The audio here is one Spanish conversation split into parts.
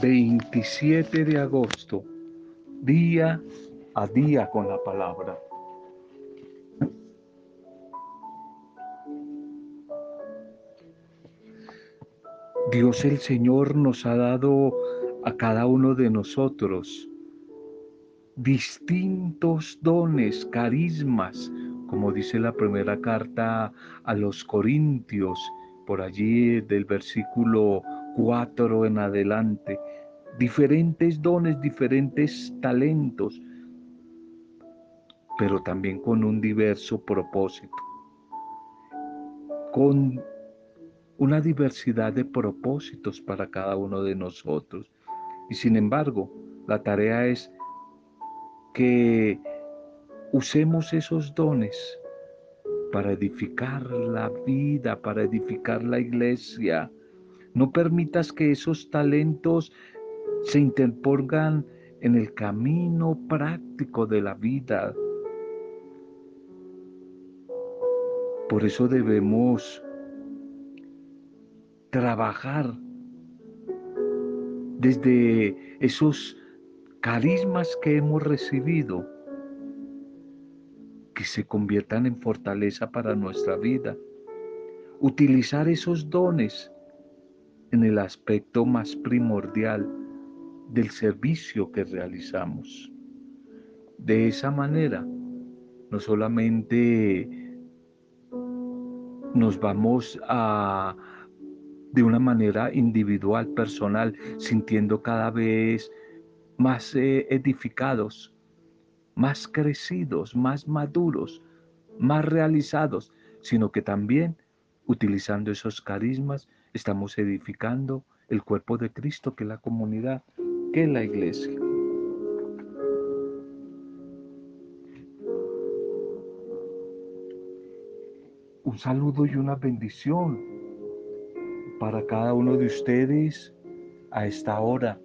27 de agosto, día a día con la palabra. Dios el Señor nos ha dado a cada uno de nosotros distintos dones, carismas, como dice la primera carta a los Corintios, por allí del versículo 4 en adelante, diferentes dones, diferentes talentos, pero también con un diverso propósito, con una diversidad de propósitos para cada uno de nosotros. Y sin embargo, la tarea es que usemos esos dones para edificar la vida, para edificar la iglesia. No permitas que esos talentos se interpongan en el camino práctico de la vida. Por eso debemos trabajar desde esos carismas que hemos recibido, que se conviertan en fortaleza para nuestra vida. Utilizar esos dones en el aspecto más primordial del servicio que realizamos. De esa manera, no solamente nos vamos a, de una manera individual, personal, sintiendo cada vez más eh, edificados, más crecidos, más maduros, más realizados, sino que también utilizando esos carismas estamos edificando el cuerpo de Cristo, que es la comunidad, que es la iglesia. Un saludo y una bendición para cada uno de ustedes a esta hora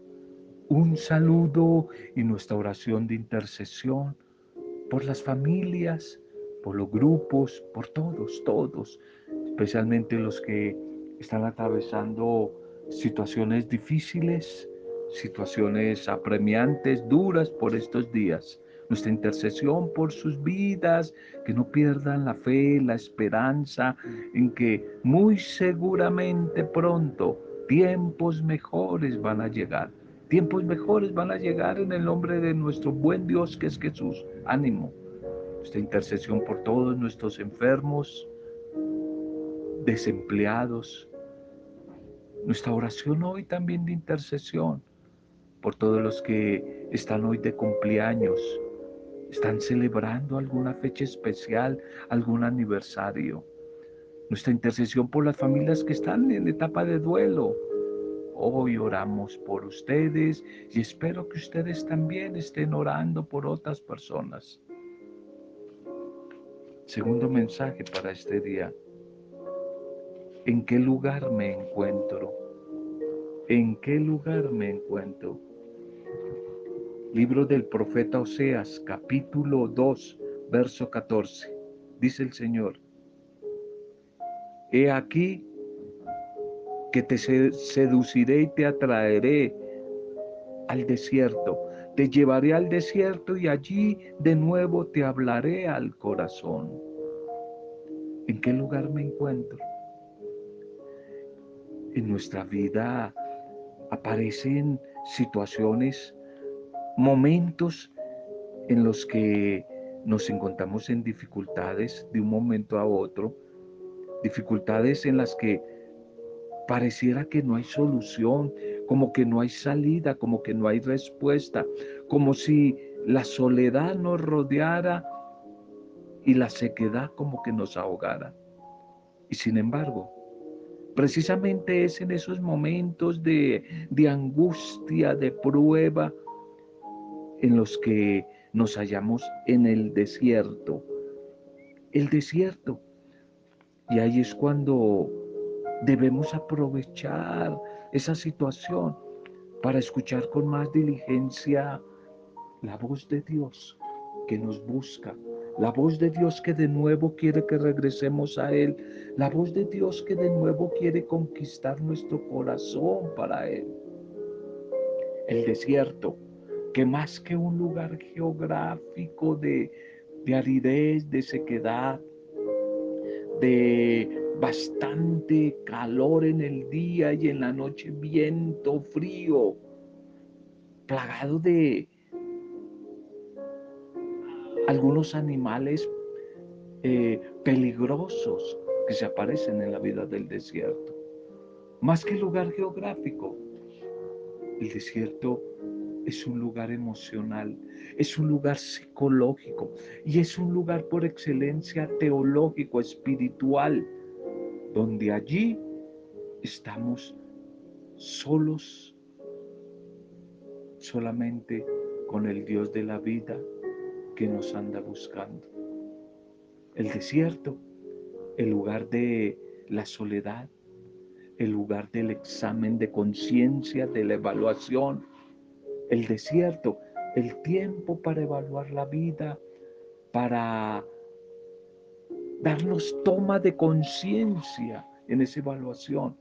un saludo y nuestra oración de intercesión por las familias, por los grupos, por todos, todos, especialmente los que están atravesando situaciones difíciles, situaciones apremiantes, duras por estos días. Nuestra intercesión por sus vidas, que no pierdan la fe, la esperanza en que muy seguramente pronto tiempos mejores van a llegar Tiempos mejores van a llegar en el nombre de nuestro buen Dios que es Jesús. Ánimo. Esta intercesión por todos nuestros enfermos, desempleados. Nuestra oración hoy también de intercesión por todos los que están hoy de cumpleaños, están celebrando alguna fecha especial, algún aniversario. Nuestra intercesión por las familias que están en etapa de duelo, Hoy oramos por ustedes y espero que ustedes también estén orando por otras personas. Segundo mensaje para este día. ¿En qué lugar me encuentro? ¿En qué lugar me encuentro? Libro del profeta Oseas, capítulo 2, verso 14. Dice el Señor, He aquí que te seduciré y te atraeré al desierto. Te llevaré al desierto y allí de nuevo te hablaré al corazón. ¿En qué lugar me encuentro? En nuestra vida aparecen situaciones, momentos en los que nos encontramos en dificultades de un momento a otro, dificultades en las que pareciera que no hay solución, como que no hay salida, como que no hay respuesta, como si la soledad nos rodeara y la sequedad como que nos ahogara. Y sin embargo, precisamente es en esos momentos de, de angustia, de prueba, en los que nos hallamos en el desierto. El desierto. Y ahí es cuando Debemos aprovechar esa situación para escuchar con más diligencia la voz de Dios que nos busca, la voz de Dios que de nuevo quiere que regresemos a Él, la voz de Dios que de nuevo quiere conquistar nuestro corazón para Él. el desierto, que más que un lugar geográfico de, de aridez, de sequedad, de bastante calor en el día y en la noche viento frío, plagado de algunos animales eh, peligrosos que se aparecen en la vida del desierto. Más que lugar geográfico, el desierto es un lugar emocional, es un lugar psicológico y es un lugar por excelencia teológico, espiritual, donde allí estamos solos, solamente con el Dios de la vida que nos anda buscando. El desierto, el lugar de la soledad, el lugar del examen de conciencia, de la evaluación, el desierto, el tiempo para evaluar la vida, para darnos toma de conciencia en esa evaluación.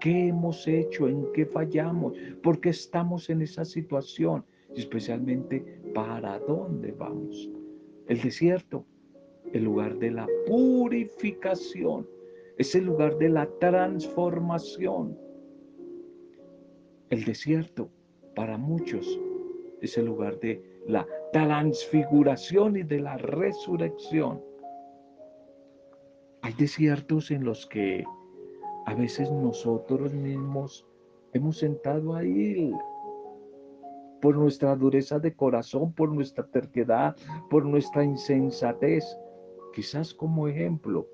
¿Qué hemos hecho? ¿En qué fallamos? ¿Por qué estamos en esa situación? Especialmente, ¿para dónde vamos? El desierto, el lugar de la purificación, es el lugar de la transformación. El desierto, para muchos es el lugar de la transfiguración y de la resurrección. Hay desiertos en los que a veces nosotros mismos hemos sentado ahí por nuestra dureza de corazón, por nuestra terquedad, por nuestra insensatez. Quizás como ejemplo,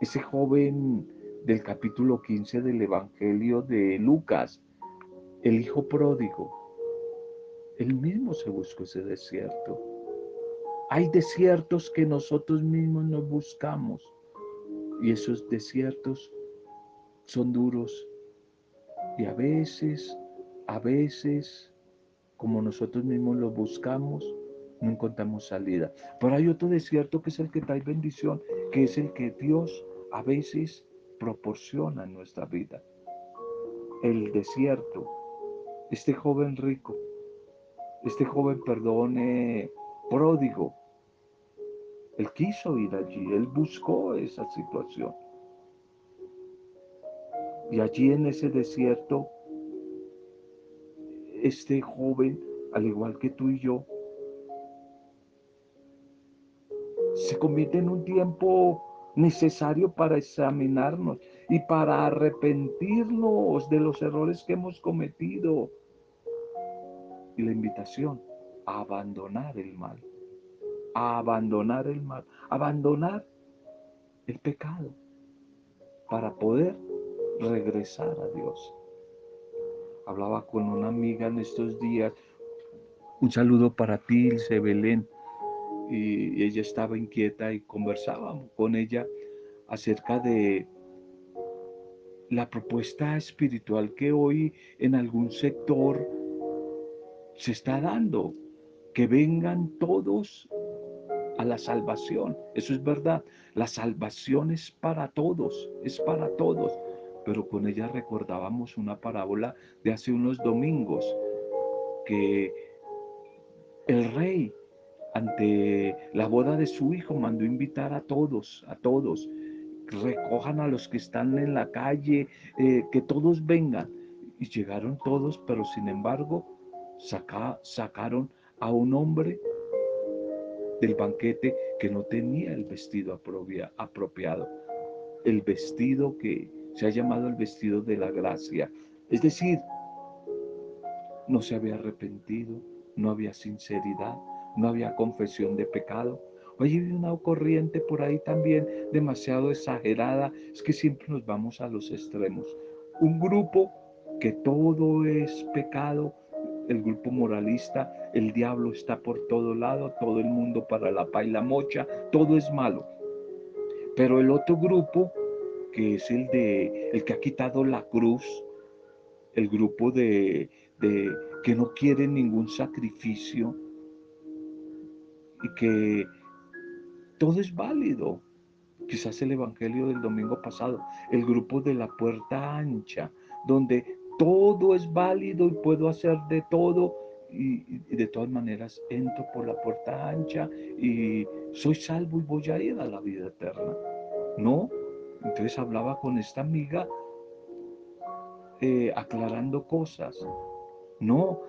ese joven del capítulo 15 del Evangelio de Lucas, el hijo pródigo, él mismo se buscó ese desierto. Hay desiertos que nosotros mismos nos buscamos y esos desiertos son duros y a veces, a veces, como nosotros mismos los buscamos, no encontramos salida. Pero hay otro desierto que es el que trae bendición, que es el que Dios a veces proporciona en nuestra vida. El desierto este joven rico, este joven, perdone, pródigo, él quiso ir allí, él buscó esa situación. Y allí en ese desierto, este joven, al igual que tú y yo, se convierte en un tiempo necesario para examinarnos y para arrepentirnos de los errores que hemos cometido. Y la invitación a abandonar el mal, a abandonar el mal, abandonar el pecado para poder regresar a Dios. Hablaba con una amiga en estos días, un saludo para ti, Ilse Belén, y ella estaba inquieta y conversábamos con ella acerca de la propuesta espiritual que hoy en algún sector se está dando, que vengan todos a la salvación. Eso es verdad. La salvación es para todos, es para todos. Pero con ella recordábamos una parábola de hace unos domingos, que el rey ante la boda de su hijo mandó invitar a todos, a todos, recojan a los que están en la calle, eh, que todos vengan. Y llegaron todos, pero sin embargo sacaron a un hombre del banquete que no tenía el vestido apropiado, el vestido que se ha llamado el vestido de la gracia. Es decir, no se había arrepentido, no había sinceridad, no había confesión de pecado. Oye, hay una corriente por ahí también demasiado exagerada, es que siempre nos vamos a los extremos. Un grupo que todo es pecado, el grupo moralista, el diablo está por todo lado, todo el mundo para la pa y la mocha, todo es malo. Pero el otro grupo, que es el de el que ha quitado la cruz, el grupo de, de que no quiere ningún sacrificio, y que todo es válido. Quizás el Evangelio del domingo pasado, el grupo de la puerta ancha, donde todo es válido y puedo hacer de todo y, de todas maneras entro por la puerta ancha y soy salvo y voy a ir a la vida eterna. No, entonces hablaba con esta amiga eh, aclarando cosas. No,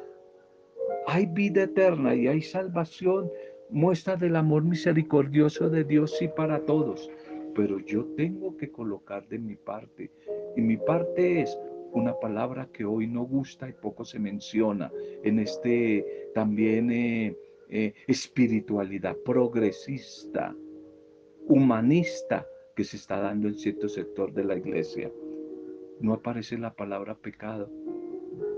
hay vida eterna y hay salvación, muestra del amor misericordioso de Dios y para todos. Pero yo tengo que colocar de mi parte. Y mi parte es una palabra que hoy no gusta y poco se menciona en este también eh, eh, espiritualidad progresista, humanista que se está dando en cierto sector de la iglesia. No aparece la palabra pecado.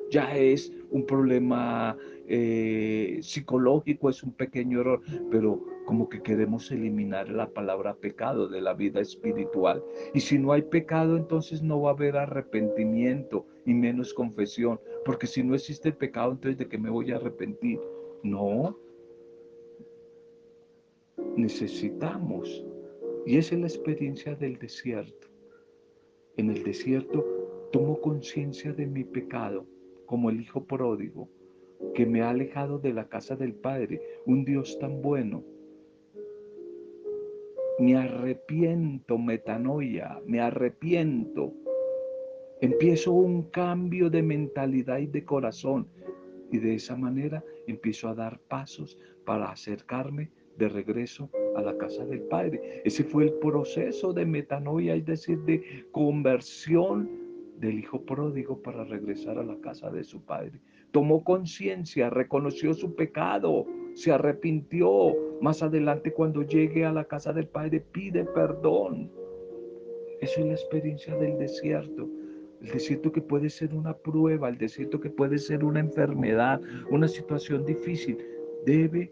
Ya es un problema eh, psicológico, es un pequeño error, pero como que queremos eliminar la palabra pecado de la vida espiritual. Y si no hay pecado, entonces no va a haber arrepentimiento y menos confesión, porque si no existe pecado, entonces de qué me voy a arrepentir. No. Necesitamos. Y esa es la experiencia del desierto. En el desierto tomo conciencia de mi pecado, como el hijo pródigo, que me ha alejado de la casa del Padre, un Dios tan bueno, me arrepiento, metanoia, me arrepiento. Empiezo un cambio de mentalidad y de corazón y de esa manera empiezo a dar pasos para acercarme de regreso a la casa del Padre. Ese fue el proceso de metanoia, es decir, de conversión del hijo pródigo para regresar a la casa de su Padre. Tomó conciencia, reconoció su pecado, se arrepintió. Más adelante cuando llegue a la casa del Padre pide perdón. Eso es la experiencia del desierto. El desierto que puede ser una prueba, el desierto que puede ser una enfermedad, una situación difícil, debe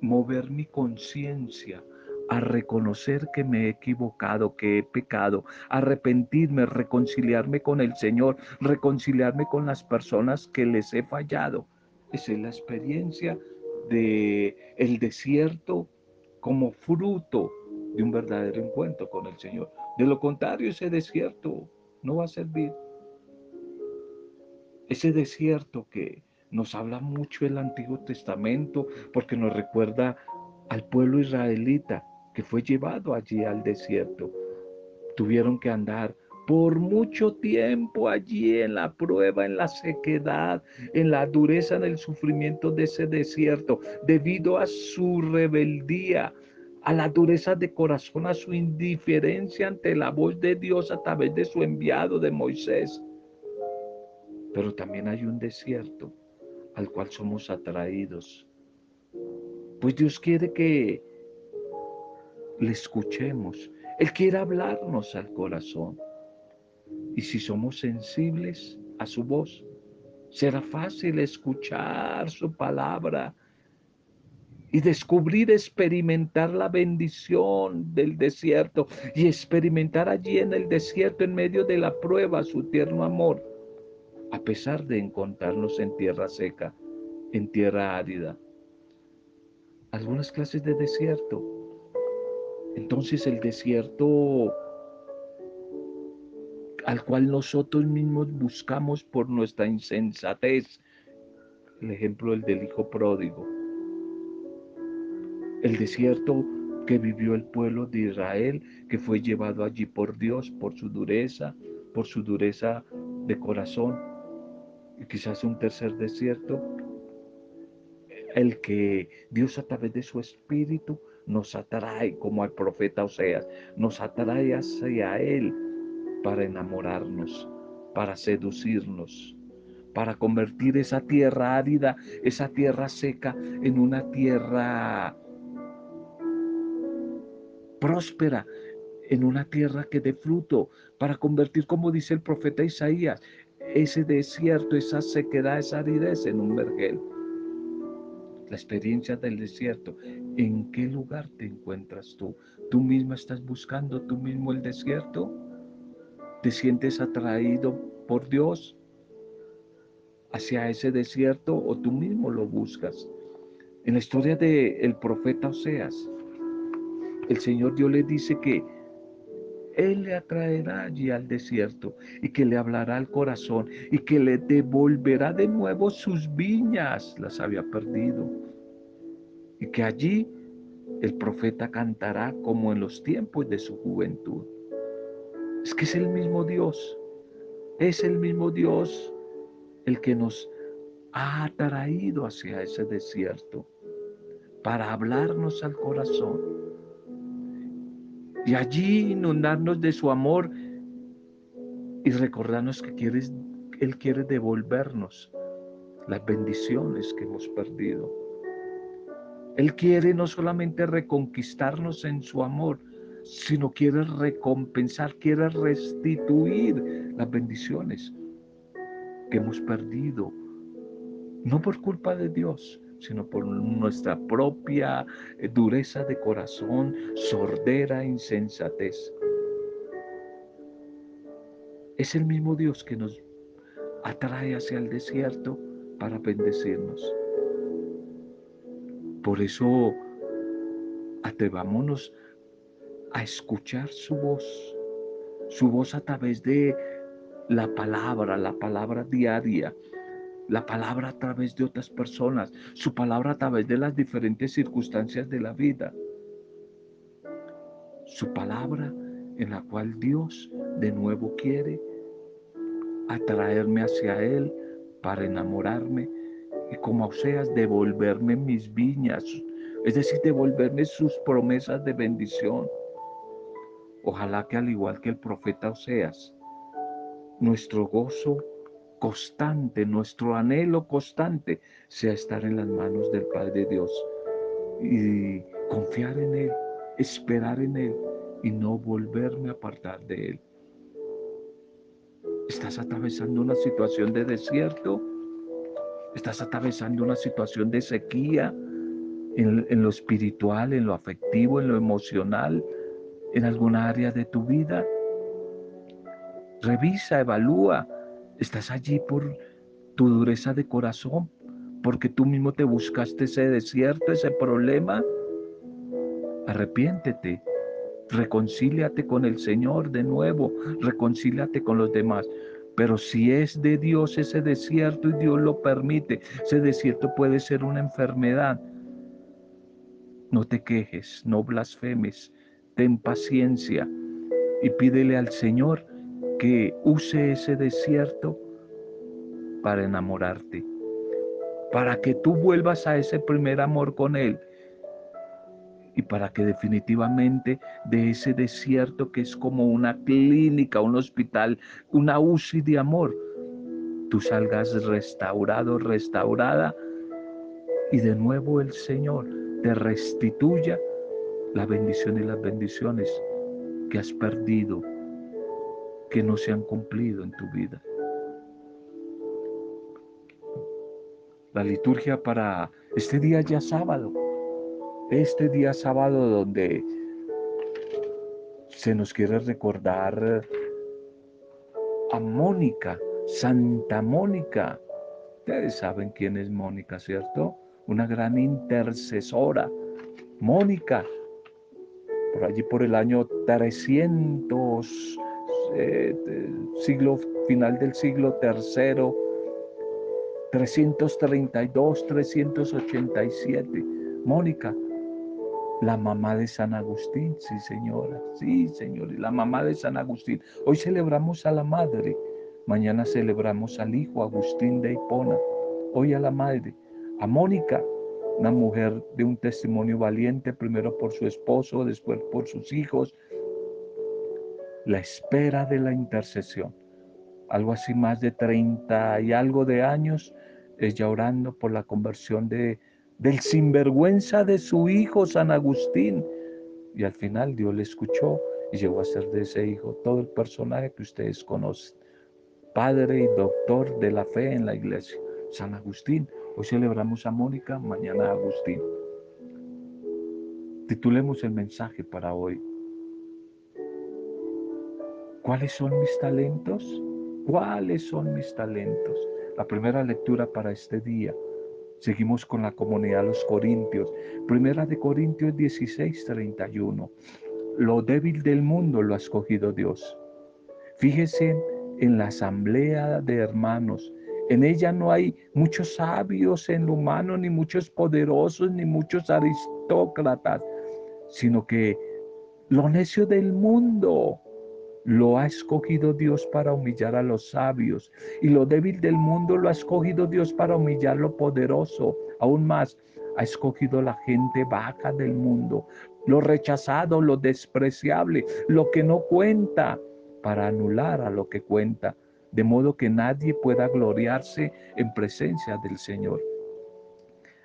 mover mi conciencia a reconocer que me he equivocado, que he pecado, arrepentirme, reconciliarme con el Señor, reconciliarme con las personas que les he fallado. Esa es la experiencia de el desierto como fruto de un verdadero encuentro con el Señor. De lo contrario, ese desierto no va a servir. Ese desierto que nos habla mucho el Antiguo Testamento porque nos recuerda al pueblo israelita que fue llevado allí al desierto. Tuvieron que andar por mucho tiempo allí en la prueba, en la sequedad, en la dureza, en el sufrimiento de ese desierto, debido a su rebeldía, a la dureza de corazón, a su indiferencia ante la voz de Dios a través de su enviado de Moisés. Pero también hay un desierto al cual somos atraídos. Pues Dios quiere que le escuchemos. Él quiere hablarnos al corazón. Y si somos sensibles a su voz, será fácil escuchar su palabra y descubrir, experimentar la bendición del desierto y experimentar allí en el desierto, en medio de la prueba, su tierno amor, a pesar de encontrarnos en tierra seca, en tierra árida. Algunas clases de desierto. Entonces el desierto al cual nosotros mismos buscamos por nuestra insensatez. El ejemplo el del hijo pródigo. El desierto que vivió el pueblo de Israel, que fue llevado allí por Dios, por su dureza, por su dureza de corazón. Y quizás un tercer desierto, el que Dios a través de su espíritu nos atrae, como al profeta Oseas, nos atrae hacia Él para enamorarnos, para seducirnos, para convertir esa tierra árida, esa tierra seca, en una tierra próspera, en una tierra que dé fruto, para convertir, como dice el profeta Isaías, ese desierto, esa sequedad, esa aridez en un vergel. La experiencia del desierto. ¿En qué lugar te encuentras tú? ¿Tú misma estás buscando tú mismo el desierto? ¿Te sientes atraído por Dios hacia ese desierto o tú mismo lo buscas? En la historia del el profeta Oseas, el Señor Dios le dice que Él le atraerá allí al desierto y que le hablará al corazón y que le devolverá de nuevo sus viñas, las había perdido. Y que allí el profeta cantará como en los tiempos de su juventud. Es que es el mismo Dios, es el mismo Dios el que nos ha traído hacia ese desierto para hablarnos al corazón y allí inundarnos de su amor y recordarnos que quieres, Él quiere devolvernos las bendiciones que hemos perdido. Él quiere no solamente reconquistarnos en su amor, sino quiere recompensar, quiere restituir las bendiciones que hemos perdido, no por culpa de Dios, sino por nuestra propia eh, dureza de corazón, sordera, insensatez. Es el mismo Dios que nos atrae hacia el desierto para bendecirnos. Por eso atrevámonos a escuchar su voz, su voz a través de la palabra, la palabra diaria, la palabra a través de otras personas, su palabra a través de las diferentes circunstancias de la vida. Su palabra en la cual Dios de nuevo quiere atraerme hacia Él para enamorarme y como Oseas devolverme mis viñas, es decir, devolverme sus promesas de bendición. Ojalá que al igual que el profeta Oseas, nuestro gozo constante, nuestro anhelo constante sea estar en las manos del Padre Dios y confiar en Él, esperar en Él y no volverme a apartar de Él. ¿Estás atravesando una situación de desierto? estás atravesando una situación de sequía en, lo espiritual, en lo afectivo, en lo emocional, en alguna área de tu vida. Revisa, evalúa. Estás allí por tu dureza de corazón, porque tú mismo te buscaste ese desierto, ese problema. Arrepiéntete, reconcíliate con el Señor de nuevo, reconcíliate con los demás. Pero si es de Dios ese desierto y Dios lo permite, ese desierto puede ser una enfermedad. No te quejes, no blasfemes, ten paciencia y pídele al Señor que use ese desierto para enamorarte, para que tú vuelvas a ese primer amor con Él y para que definitivamente de ese desierto que es como una clínica, un hospital, una UCI de amor, tú salgas restaurado, restaurada y de nuevo el Señor te restituya la bendición y las bendiciones que has perdido, que no se han cumplido en tu vida. La liturgia para este día ya sábado este día sábado donde se nos quiere recordar a Mónica, Santa Mónica. Ustedes saben quién es Mónica, ¿cierto? Una gran intercesora. Mónica, por allí por el año 300, eh, siglo, final del siglo tercero, 332, 387. Mónica la mamá de San Agustín, sí señora, sí señor, la mamá de San Agustín. Hoy celebramos a la madre, mañana celebramos al hijo Agustín de Hipona, hoy a la madre, a Mónica, una mujer de un testimonio valiente, primero por su esposo, después por sus hijos. La espera de la intercesión, algo así más de 30 y algo de años, ella orando por la conversión de del sinvergüenza de su hijo San Agustín. Y al final Dios le escuchó y llegó a ser de ese hijo todo el personaje que ustedes conocen. Padre y doctor de la fe en la iglesia. San Agustín. Hoy celebramos a Mónica, mañana a Agustín. Titulemos el mensaje para hoy. ¿Cuáles son mis talentos? ¿Cuáles son mis talentos? La primera lectura para este día Seguimos con la comunidad de los Corintios. Primera de Corintios 16, 31. lo débil del mundo lo ha escogido Dios. Fíjese en la asamblea de hermanos. En ella no hay muchos sabios en lo humano, ni muchos poderosos, ni muchos aristócratas, sino que lo necio del mundo lo ha escogido Dios para humillar a los sabios y lo débil del mundo lo ha escogido Dios para humillar lo poderoso. Aún más, ha escogido la gente baja del mundo, lo rechazado, lo despreciable, lo que no cuenta, para anular a lo que cuenta, de modo que nadie pueda gloriarse en presencia del Señor.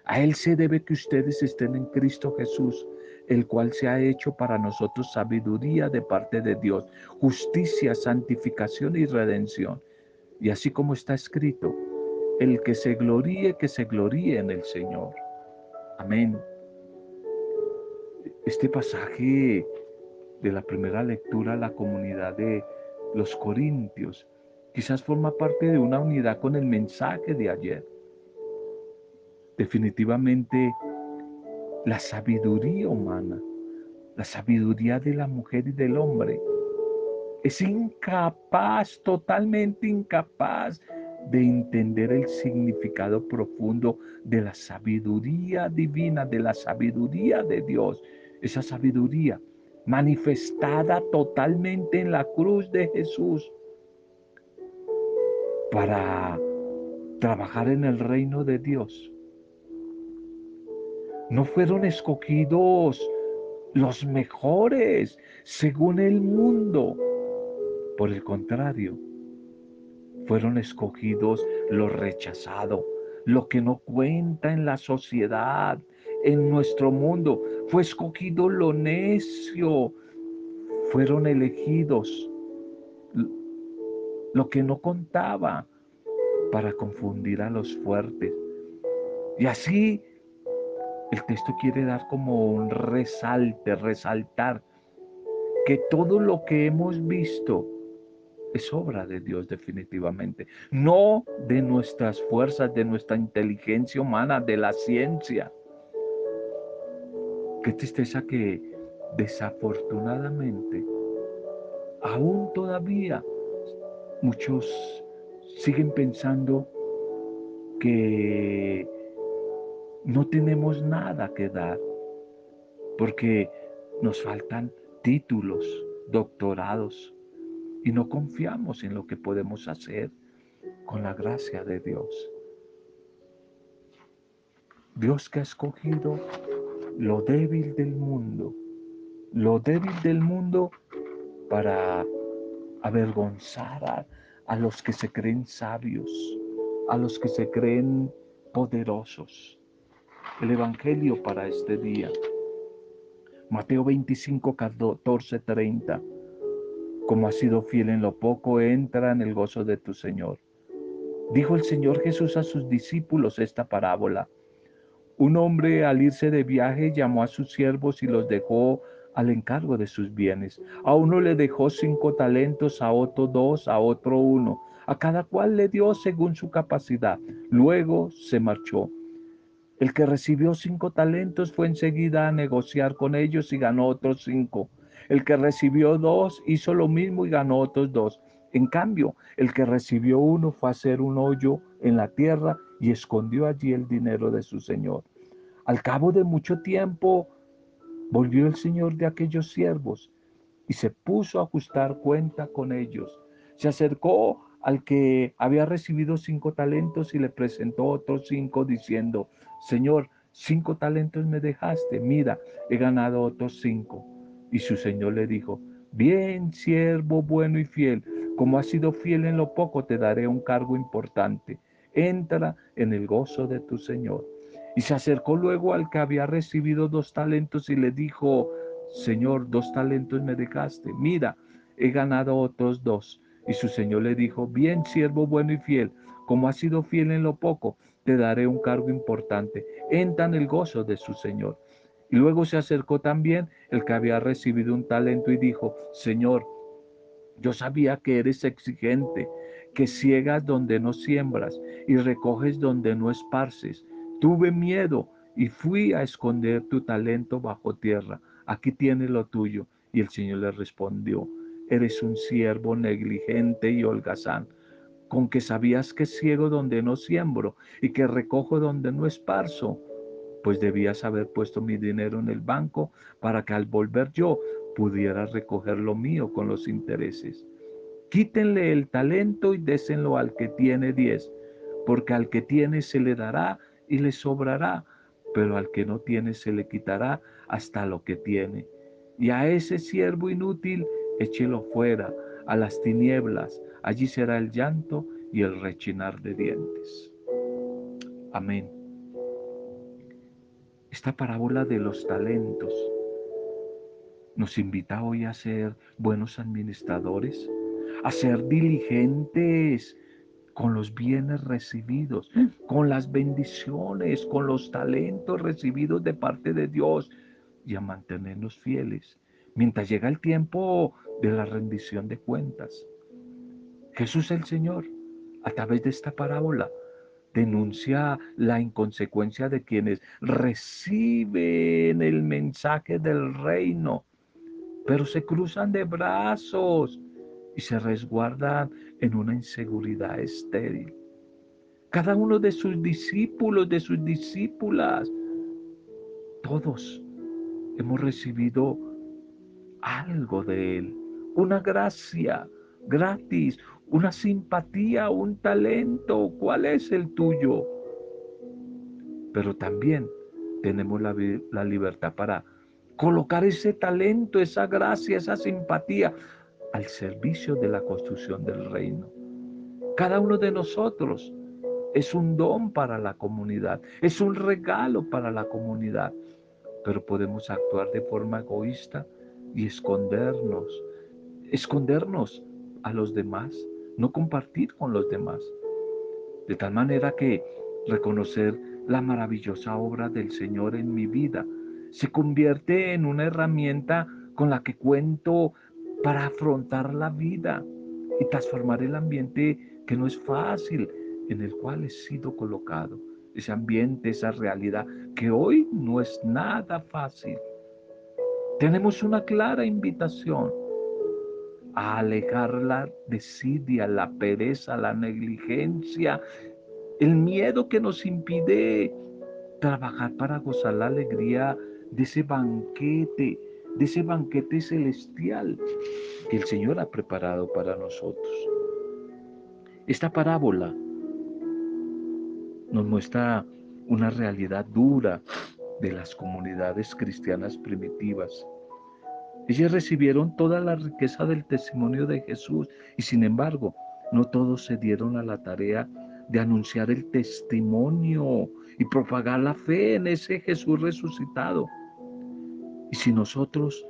A Él se debe que ustedes estén en Cristo Jesús, el cual se ha hecho para nosotros sabiduría de parte de Dios, justicia, santificación y redención. Y así como está escrito, el que se gloríe, que se gloríe en el Señor. Amén. Este pasaje de la primera lectura, la comunidad de los Corintios, quizás forma parte de una unidad con el mensaje de ayer. Definitivamente la sabiduría humana, la sabiduría de la mujer y del hombre, es incapaz, totalmente incapaz de entender el significado profundo de la sabiduría divina, de la sabiduría de Dios. Esa sabiduría manifestada totalmente en la cruz de Jesús para trabajar en el reino de Dios no fueron escogidos los mejores según el mundo. Por el contrario, fueron escogidos los rechazados, lo que no cuenta en la sociedad, en nuestro mundo. Fue escogido lo necio. Fueron elegidos lo que no contaba para confundir a los fuertes. Y así el texto quiere dar como un resalte, resaltar que todo lo que hemos visto es obra de Dios definitivamente, no de nuestras fuerzas, de nuestra inteligencia humana, de la ciencia. Qué tristeza que desafortunadamente, aún todavía, muchos siguen pensando que no tenemos nada que dar, porque nos faltan títulos, doctorados, y no confiamos en lo que podemos hacer con la gracia de Dios. Dios que ha escogido lo débil del mundo, lo débil del mundo para avergonzar a, a los que se creen sabios, a los que se creen poderosos el Evangelio para este día. Mateo 25, 14, 30. Como has sido fiel en lo poco, entra en el gozo de tu Señor. Dijo el Señor Jesús a sus discípulos esta parábola. Un hombre al irse de viaje llamó a sus siervos y los dejó al encargo de sus bienes. A uno le dejó cinco talentos, a otro dos, a otro uno. A cada cual le dio según su capacidad. Luego se marchó. El que recibió cinco talentos fue enseguida a negociar con ellos y ganó otros cinco. El que recibió dos hizo lo mismo y ganó otros dos. En cambio, el que recibió uno fue a hacer un hoyo en la tierra y escondió allí el dinero de su señor. Al cabo de mucho tiempo, volvió el señor de aquellos siervos y se puso a ajustar cuenta con ellos. Se acercó al que había recibido cinco talentos y le presentó otros cinco diciendo, Señor, cinco talentos me dejaste, mira, he ganado otros cinco. Y su Señor le dijo, bien, siervo bueno y fiel, como has sido fiel en lo poco, te daré un cargo importante. Entra en el gozo de tu Señor. Y se acercó luego al que había recibido dos talentos y le dijo, Señor, dos talentos me dejaste, mira, he ganado otros dos. Y su señor le dijo, bien siervo bueno y fiel, como has sido fiel en lo poco, te daré un cargo importante. Entra en el gozo de su señor. Y luego se acercó también el que había recibido un talento y dijo, Señor, yo sabía que eres exigente, que ciegas donde no siembras y recoges donde no esparces. Tuve miedo y fui a esconder tu talento bajo tierra. Aquí tienes lo tuyo. Y el Señor le respondió, eres un siervo negligente y holgazán, con que sabías que ciego donde no siembro y que recojo donde no esparzo, pues debías haber puesto mi dinero en el banco para que al volver yo pudiera recoger lo mío con los intereses. Quítenle el talento y désenlo al que tiene diez, porque al que tiene se le dará y le sobrará, pero al que no tiene se le quitará hasta lo que tiene. Y a ese siervo inútil échelo fuera, a las tinieblas, allí será el llanto y el rechinar de dientes. Amén. Esta parábola de los talentos nos invita hoy a ser buenos administradores, a ser diligentes con los bienes recibidos, con las bendiciones, con los talentos recibidos de parte de Dios y a mantenernos fieles mientras llega el tiempo de la rendición de cuentas. Jesús el Señor, a través de esta parábola, denuncia la inconsecuencia de quienes reciben el mensaje del reino, pero se cruzan de brazos y se resguardan en una inseguridad estéril. Cada uno de sus discípulos, de sus discípulas, todos hemos recibido algo de Él, una gracia gratis, una simpatía, un talento. ¿Cuál es el tuyo? Pero también tenemos la, la libertad para colocar ese talento, esa gracia, esa simpatía al servicio de la construcción del reino. Cada uno de nosotros es un don para la comunidad, es un regalo para la comunidad, pero podemos actuar de forma egoísta y escondernos, escondernos a los demás, no compartir con los demás. De tal manera que reconocer la maravillosa obra del Señor en mi vida se convierte en una herramienta con la que cuento para afrontar la vida y transformar el ambiente que no es fácil en el cual he sido colocado. Ese ambiente, esa realidad que hoy no es nada fácil. Tenemos una clara invitación a alejar la desidia, la pereza, la negligencia, el miedo que nos impide trabajar para gozar la alegría de ese banquete, de ese banquete celestial que el Señor ha preparado para nosotros. Esta parábola nos muestra una realidad dura de las comunidades cristianas primitivas. Ellas recibieron toda la riqueza del testimonio de Jesús y sin embargo no todos se dieron a la tarea de anunciar el testimonio y propagar la fe en ese Jesús resucitado. Y si nosotros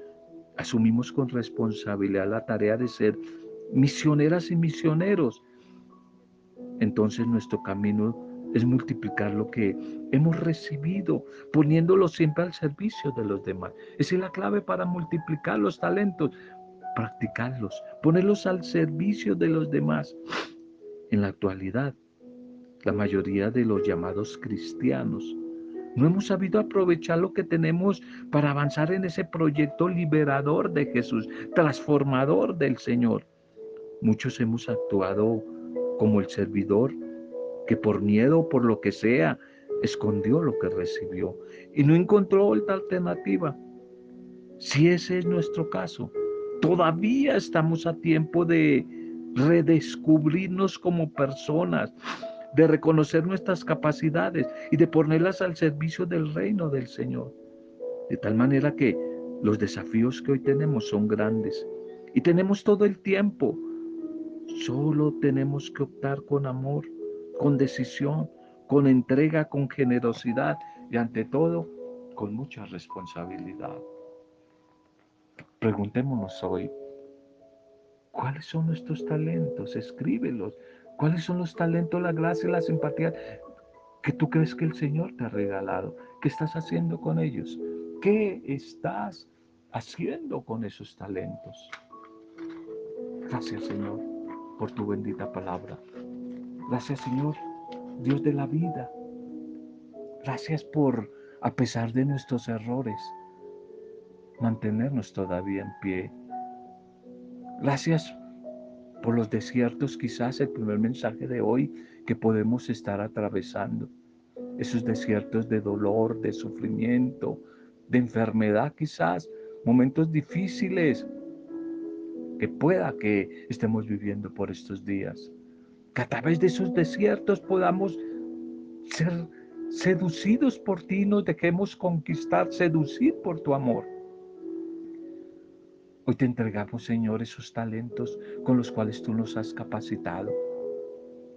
asumimos con responsabilidad la tarea de ser misioneras y misioneros, entonces nuestro camino es multiplicar lo que hemos recibido, poniéndolo siempre al servicio de los demás. Es la clave para multiplicar los talentos, practicarlos, ponerlos al servicio de los demás. En la actualidad, la mayoría de los llamados cristianos no hemos sabido aprovechar lo que tenemos para avanzar en ese proyecto liberador de Jesús, transformador del Señor. Muchos hemos actuado como el servidor que por miedo o por lo que sea, escondió lo que recibió y no encontró otra alternativa. Si ese es nuestro caso, todavía estamos a tiempo de redescubrirnos como personas, de reconocer nuestras capacidades y de ponerlas al servicio del reino del Señor. De tal manera que los desafíos que hoy tenemos son grandes y tenemos todo el tiempo. Solo tenemos que optar con amor con decisión, con entrega, con generosidad y ante todo con mucha responsabilidad. Preguntémonos hoy, ¿cuáles son nuestros talentos? Escríbelos. ¿Cuáles son los talentos, la gracia, la simpatía que tú crees que el Señor te ha regalado? ¿Qué estás haciendo con ellos? ¿Qué estás haciendo con esos talentos? Gracias, Señor, por tu bendita palabra. Gracias Señor, Dios de la vida. Gracias por, a pesar de nuestros errores, mantenernos todavía en pie. Gracias por los desiertos, quizás el primer mensaje de hoy que podemos estar atravesando. Esos desiertos de dolor, de sufrimiento, de enfermedad quizás, momentos difíciles que pueda que estemos viviendo por estos días. Que a través de esos desiertos podamos ser seducidos por ti, nos dejemos conquistar, seducir por tu amor. Hoy te entregamos, Señor, esos talentos con los cuales tú nos has capacitado.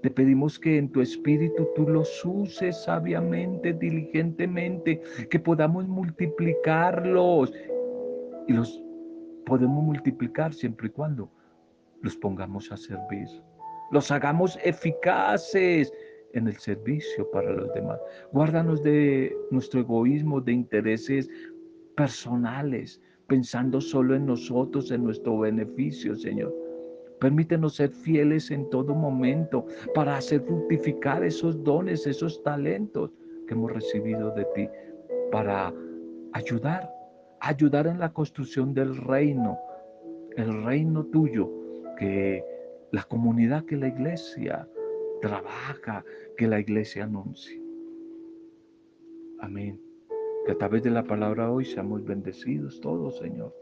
Te pedimos que en tu espíritu tú los uses sabiamente, diligentemente, que podamos multiplicarlos. Y los podemos multiplicar siempre y cuando los pongamos a servir. Los hagamos eficaces en el servicio para los demás. Guárdanos de nuestro egoísmo, de intereses personales, pensando solo en nosotros, en nuestro beneficio, Señor. Permítenos ser fieles en todo momento para hacer fructificar esos dones, esos talentos que hemos recibido de ti, para ayudar, ayudar en la construcción del reino, el reino tuyo, que la comunidad que la iglesia trabaja, que la iglesia anuncie. Amén. Que a través de la palabra hoy seamos bendecidos todos, Señor.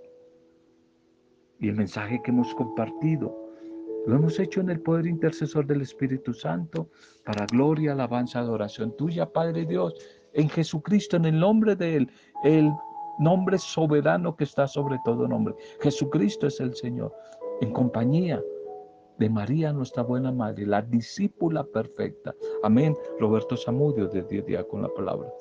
Y el mensaje que hemos compartido lo hemos hecho en el poder intercesor del Espíritu Santo para gloria, alabanza, adoración tuya, Padre Dios, en Jesucristo, en el nombre de Él, el nombre soberano que está sobre todo nombre. Jesucristo es el Señor, en compañía de María, nuestra buena madre, la discípula perfecta. Amén. Roberto Zamudio, de Día con la Palabra.